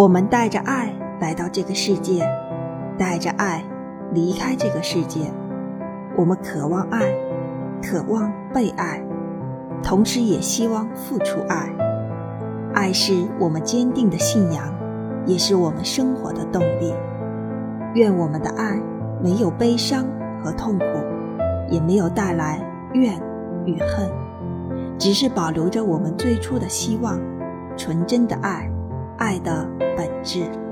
我们带着爱来到这个世界，带着爱离开这个世界。我们渴望爱，渴望被爱，同时也希望付出爱。爱是我们坚定的信仰，也是我们生活的动力。愿我们的爱没有悲伤和痛苦，也没有带来怨与恨，只是保留着我们最初的希望，纯真的爱，爱的是。